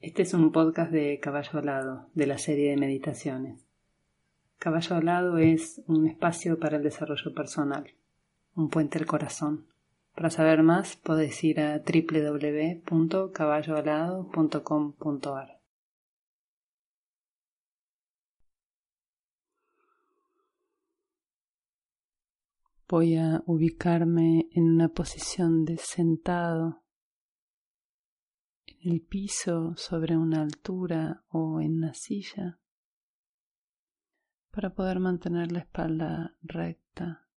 Este es un podcast de Caballo Alado, de la serie de meditaciones. Caballo Alado es un espacio para el desarrollo personal, un puente al corazón. Para saber más podés ir a www.caballoalado.com.ar. Voy a ubicarme en una posición de sentado en el piso, sobre una altura o en una silla, para poder mantener la espalda recta,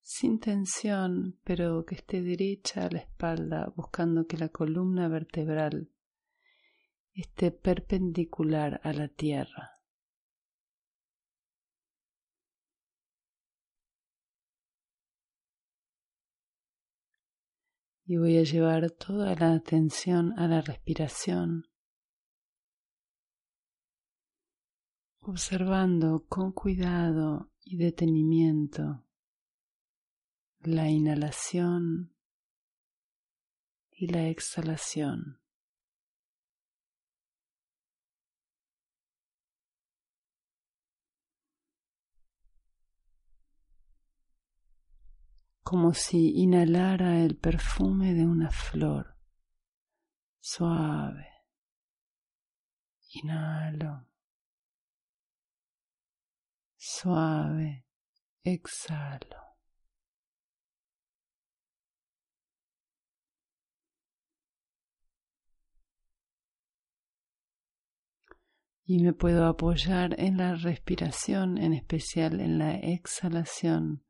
sin tensión, pero que esté derecha a la espalda, buscando que la columna vertebral esté perpendicular a la tierra. Y voy a llevar toda la atención a la respiración, observando con cuidado y detenimiento la inhalación y la exhalación. Como si inhalara el perfume de una flor suave. Inhalo. Suave. Exhalo. Y me puedo apoyar en la respiración, en especial en la exhalación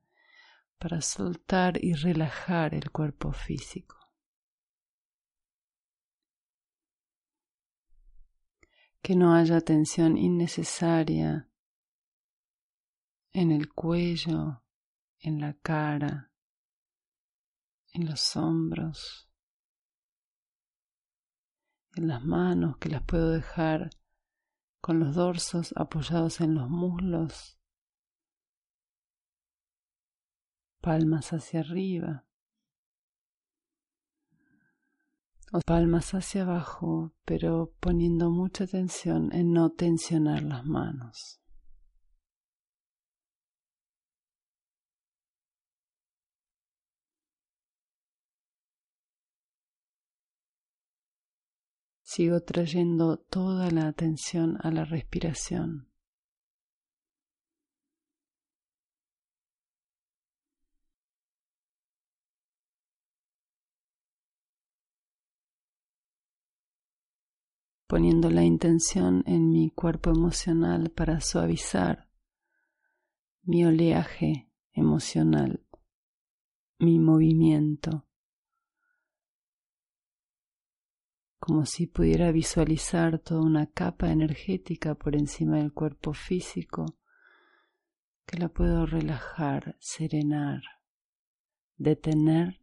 para soltar y relajar el cuerpo físico. Que no haya tensión innecesaria en el cuello, en la cara, en los hombros, en las manos que las puedo dejar con los dorsos apoyados en los muslos palmas hacia arriba o palmas hacia abajo, pero poniendo mucha atención en no tensionar las manos. Sigo trayendo toda la atención a la respiración. Poniendo la intención en mi cuerpo emocional para suavizar mi oleaje emocional, mi movimiento, como si pudiera visualizar toda una capa energética por encima del cuerpo físico que la puedo relajar, serenar, detener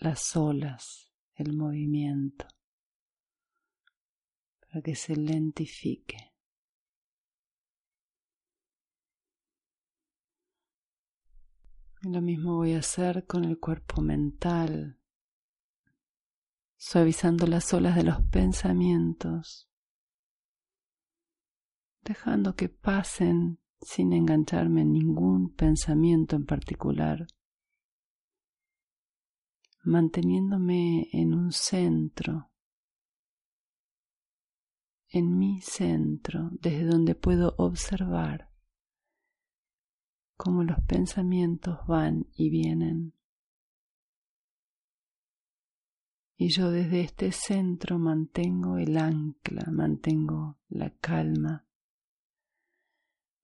las olas, el movimiento que se lentifique. Lo mismo voy a hacer con el cuerpo mental, suavizando las olas de los pensamientos, dejando que pasen sin engancharme en ningún pensamiento en particular, manteniéndome en un centro en mi centro, desde donde puedo observar cómo los pensamientos van y vienen. Y yo desde este centro mantengo el ancla, mantengo la calma,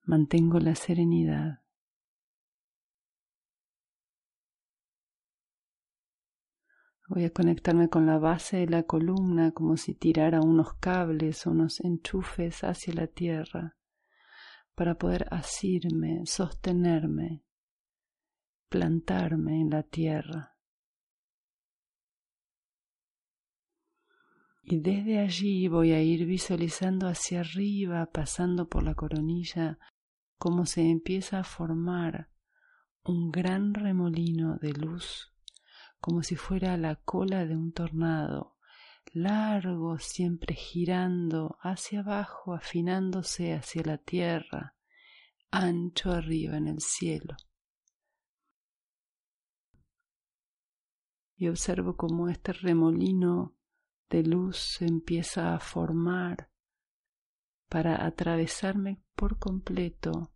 mantengo la serenidad. Voy a conectarme con la base de la columna como si tirara unos cables o unos enchufes hacia la tierra para poder asirme, sostenerme, plantarme en la tierra. Y desde allí voy a ir visualizando hacia arriba, pasando por la coronilla, como se empieza a formar un gran remolino de luz como si fuera la cola de un tornado, largo, siempre girando hacia abajo, afinándose hacia la tierra, ancho arriba en el cielo. Y observo cómo este remolino de luz se empieza a formar para atravesarme por completo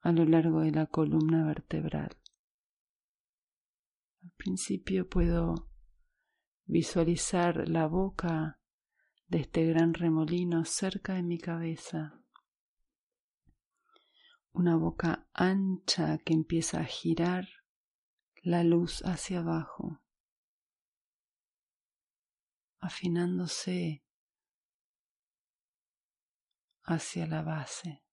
a lo largo de la columna vertebral. Al principio puedo visualizar la boca de este gran remolino cerca de mi cabeza. Una boca ancha que empieza a girar la luz hacia abajo, afinándose hacia la base.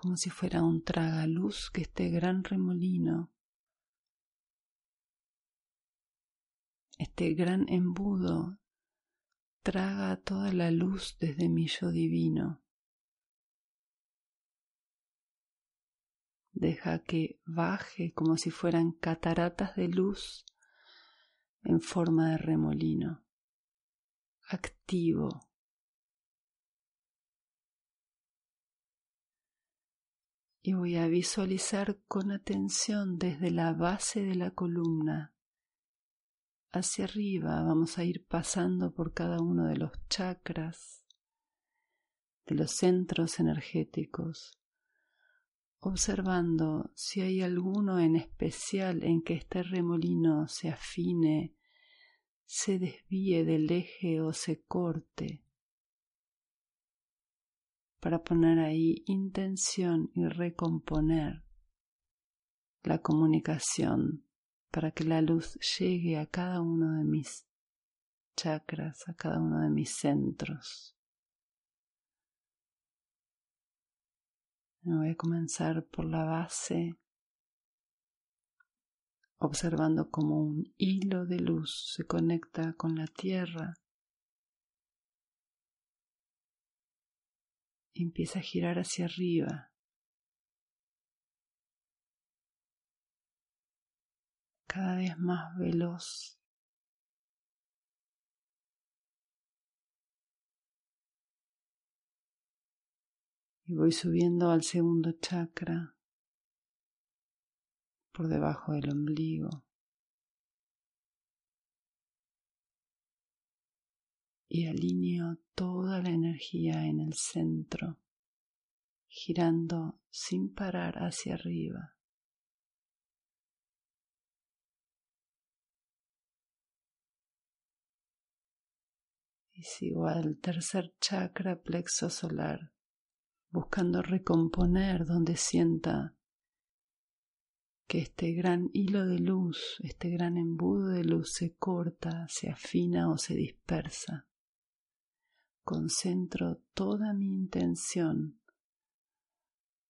Como si fuera un tragaluz que este gran remolino, este gran embudo, traga toda la luz desde mi yo divino. Deja que baje como si fueran cataratas de luz en forma de remolino, activo, y voy a visualizar con atención desde la base de la columna hacia arriba. Vamos a ir pasando por cada uno de los chakras, de los centros energéticos, observando si hay alguno en especial en que este remolino se afine, se desvíe del eje o se corte para poner ahí intención y recomponer la comunicación para que la luz llegue a cada uno de mis chakras, a cada uno de mis centros. voy a comenzar por la base, observando cómo un hilo de luz se conecta con la tierra empieza a girar hacia arriba. Cada vez más veloz. Y voy subiendo al segundo chakra por debajo del ombligo. Y alineo toda la energía en el centro, girando sin parar hacia arriba. Y sigo al tercer chakra plexo solar, buscando recomponer donde sienta que este gran hilo de luz, este gran embudo de luz se corta, se afina o se dispersa concentro toda mi intención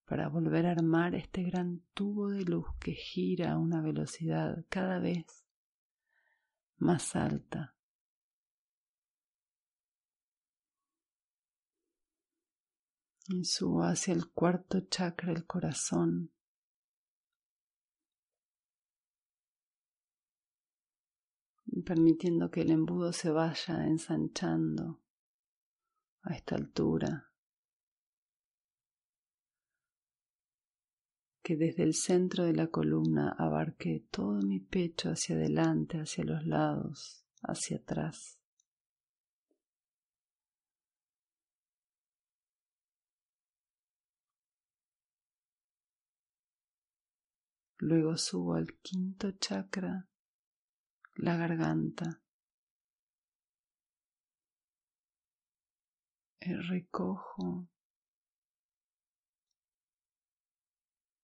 para volver a armar este gran tubo de luz que gira a una velocidad cada vez más alta. Y subo hacia el cuarto chakra, el corazón. permitiendo que el embudo se vaya ensanchando a esta altura, que desde el centro de la columna abarque todo mi pecho hacia adelante, hacia los lados, hacia atrás. Luego subo al quinto chakra, la garganta. Recojo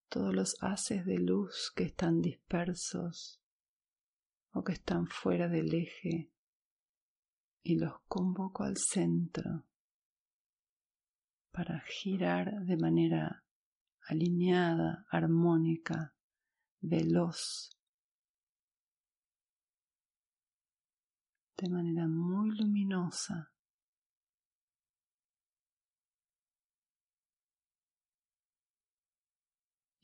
todos los haces de luz que están dispersos o que están fuera del eje y los convoco al centro para girar de manera alineada, armónica, veloz, de manera muy luminosa.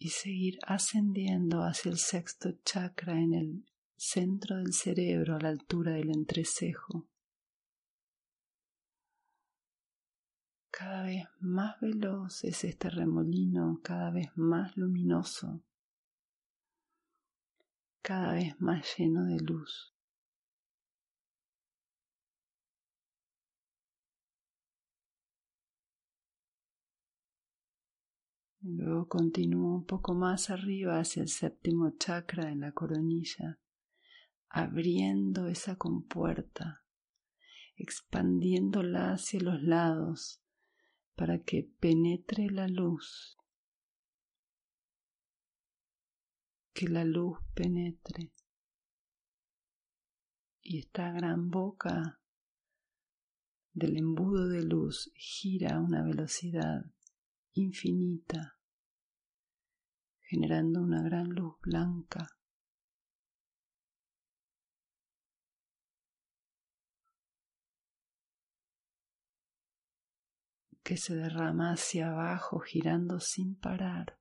Y seguir ascendiendo hacia el sexto chakra en el centro del cerebro a la altura del entrecejo. Cada vez más veloz es este remolino, cada vez más luminoso, cada vez más lleno de luz. Luego continúo un poco más arriba hacia el séptimo chakra en la coronilla, abriendo esa compuerta, expandiéndola hacia los lados para que penetre la luz, que la luz penetre. Y esta gran boca del embudo de luz gira a una velocidad infinita, generando una gran luz blanca. que se derrama hacia abajo girando sin parar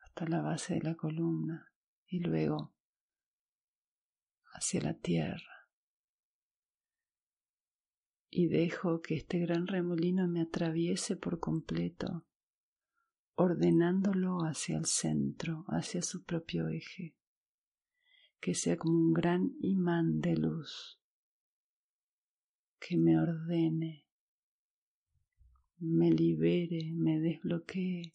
hasta la base de la columna y luego hacia la tierra y dejo que este gran remolino me atraviese por completo, ordenándolo hacia el centro, hacia su propio eje, que sea como un gran imán de luz, que me ordene, me libere, me desbloquee,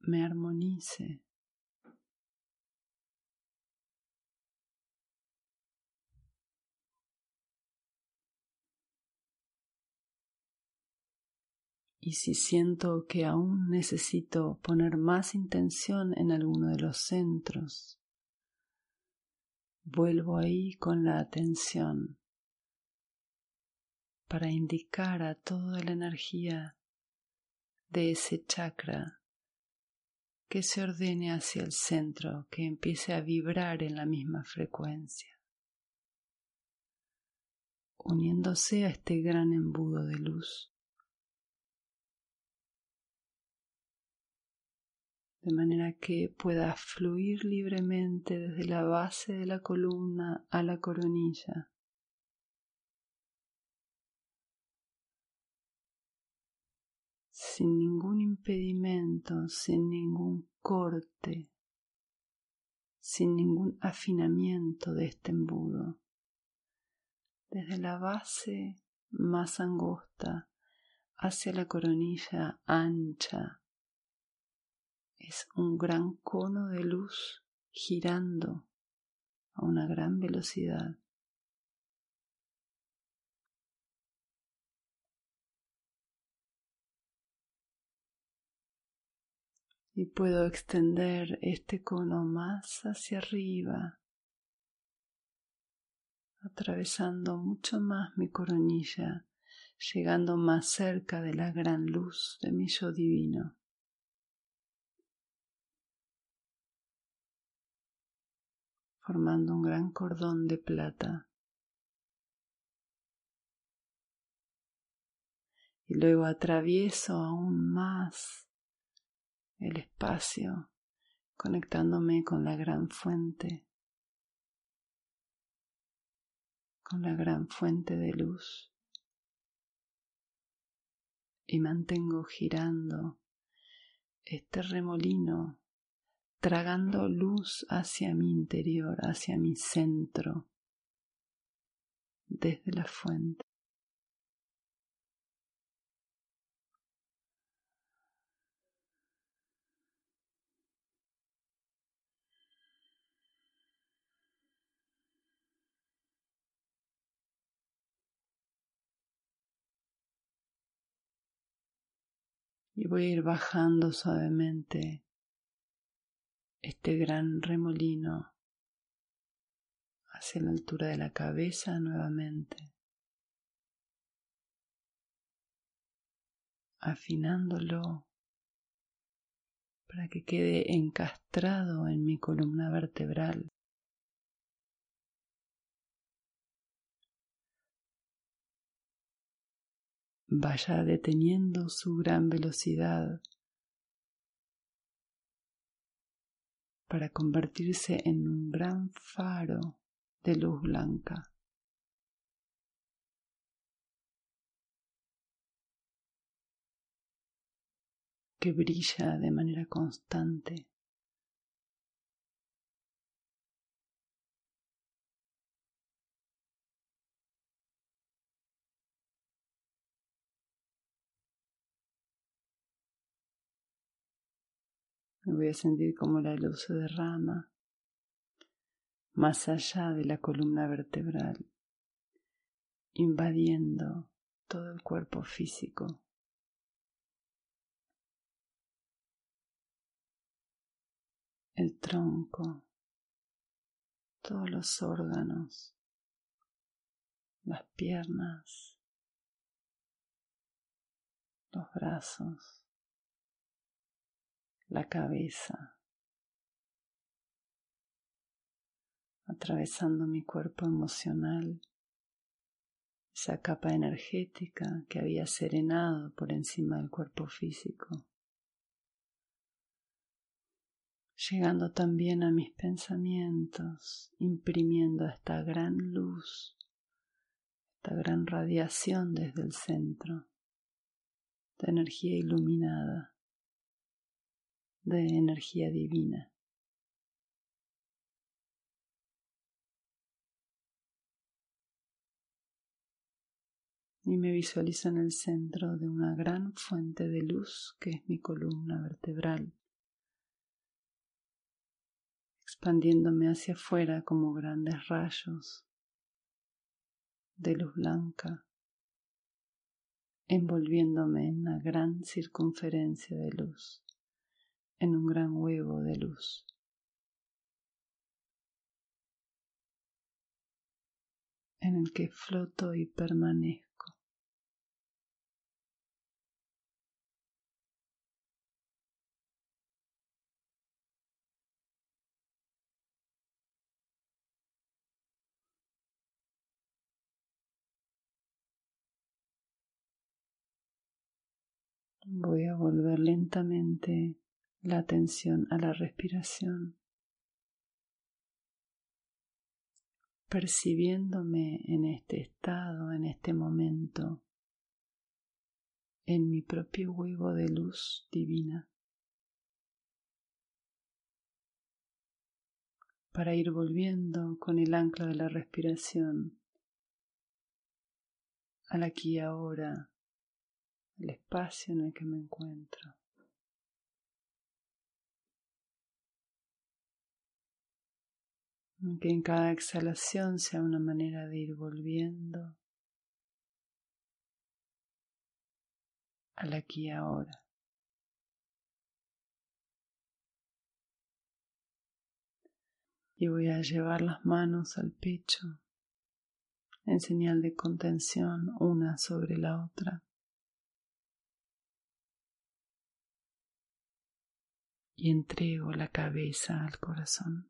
me armonice. Y si siento que aún necesito poner más intención en alguno de los centros, vuelvo ahí con la atención para indicar a toda la energía de ese chakra que se ordene hacia el centro, que empiece a vibrar en la misma frecuencia, uniéndose a este gran embudo de luz. De manera que pueda fluir libremente desde la base de la columna a la coronilla. sin ningún impedimento, sin ningún corte, sin ningún afinamiento de este embudo. Desde la base más angosta hacia la coronilla ancha es un gran cono de luz girando a una gran velocidad. Y puedo extender este cono más hacia arriba, atravesando mucho más mi coronilla, llegando más cerca de la gran luz de mi yo divino. Formando un gran cordón de plata. Y luego atravieso aún más el espacio conectándome con la gran fuente, con la gran fuente de luz. Y mantengo girando este remolino tragando luz hacia mi interior, hacia mi centro, desde la fuente. Y voy a ir bajando suavemente este gran remolino hacia la altura de la cabeza nuevamente, afinándolo para que quede encastrado en mi columna vertebral. vaya deteniendo su gran velocidad para convertirse en un gran faro de luz blanca. que brilla de manera constante. Voy a sentir como la luz se derrama más allá de la columna vertebral, invadiendo todo el cuerpo físico. el tronco, todos los órganos, las piernas, los brazos, la cabeza, atravesando mi cuerpo emocional, esa capa energética que había serenado por encima del cuerpo físico llegando también a mis pensamientos, imprimiendo esta gran luz, esta gran radiación desde el centro, de energía iluminada, de energía divina. y me visualizo en el centro de una gran fuente de luz que es mi columna vertebral expandiéndome hacia afuera como grandes rayos de luz blanca, envolviéndome en una gran circunferencia de luz, en un gran huevo de luz. en el que floto y permanezco. Voy a volver lentamente la atención a la respiración, percibiéndome en este estado, en este momento, en mi propio huevo de luz divina, para ir volviendo con el ancla de la respiración al aquí y ahora el espacio en el que me encuentro. Que en cada exhalación sea una manera de ir volviendo al aquí y ahora. Y voy a llevar las manos al pecho en señal de contención una sobre la otra. y entrego la cabeza al corazón.